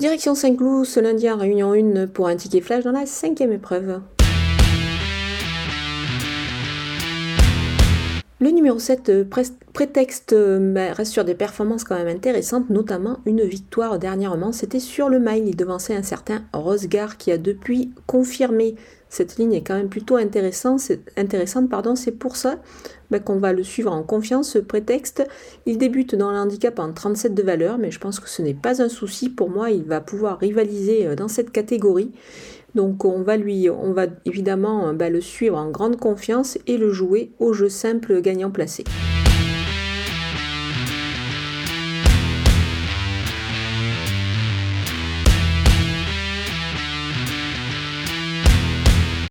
Direction Saint-Cloud ce lundi en réunion 1 pour un ticket flash dans la cinquième épreuve. Le numéro 7, euh, prétexte, euh, bah, reste sur des performances quand même intéressantes, notamment une victoire dernièrement. C'était sur le mile, il devançait un certain Rosgar qui a depuis confirmé. Cette ligne est quand même plutôt intéressante, c'est pour ça bah, qu'on va le suivre en confiance. Ce prétexte, il débute dans l'handicap en 37 de valeur, mais je pense que ce n'est pas un souci pour moi. Il va pouvoir rivaliser euh, dans cette catégorie. Donc on va lui, évidemment bah, le suivre en grande confiance et le jouer au jeu simple gagnant placé.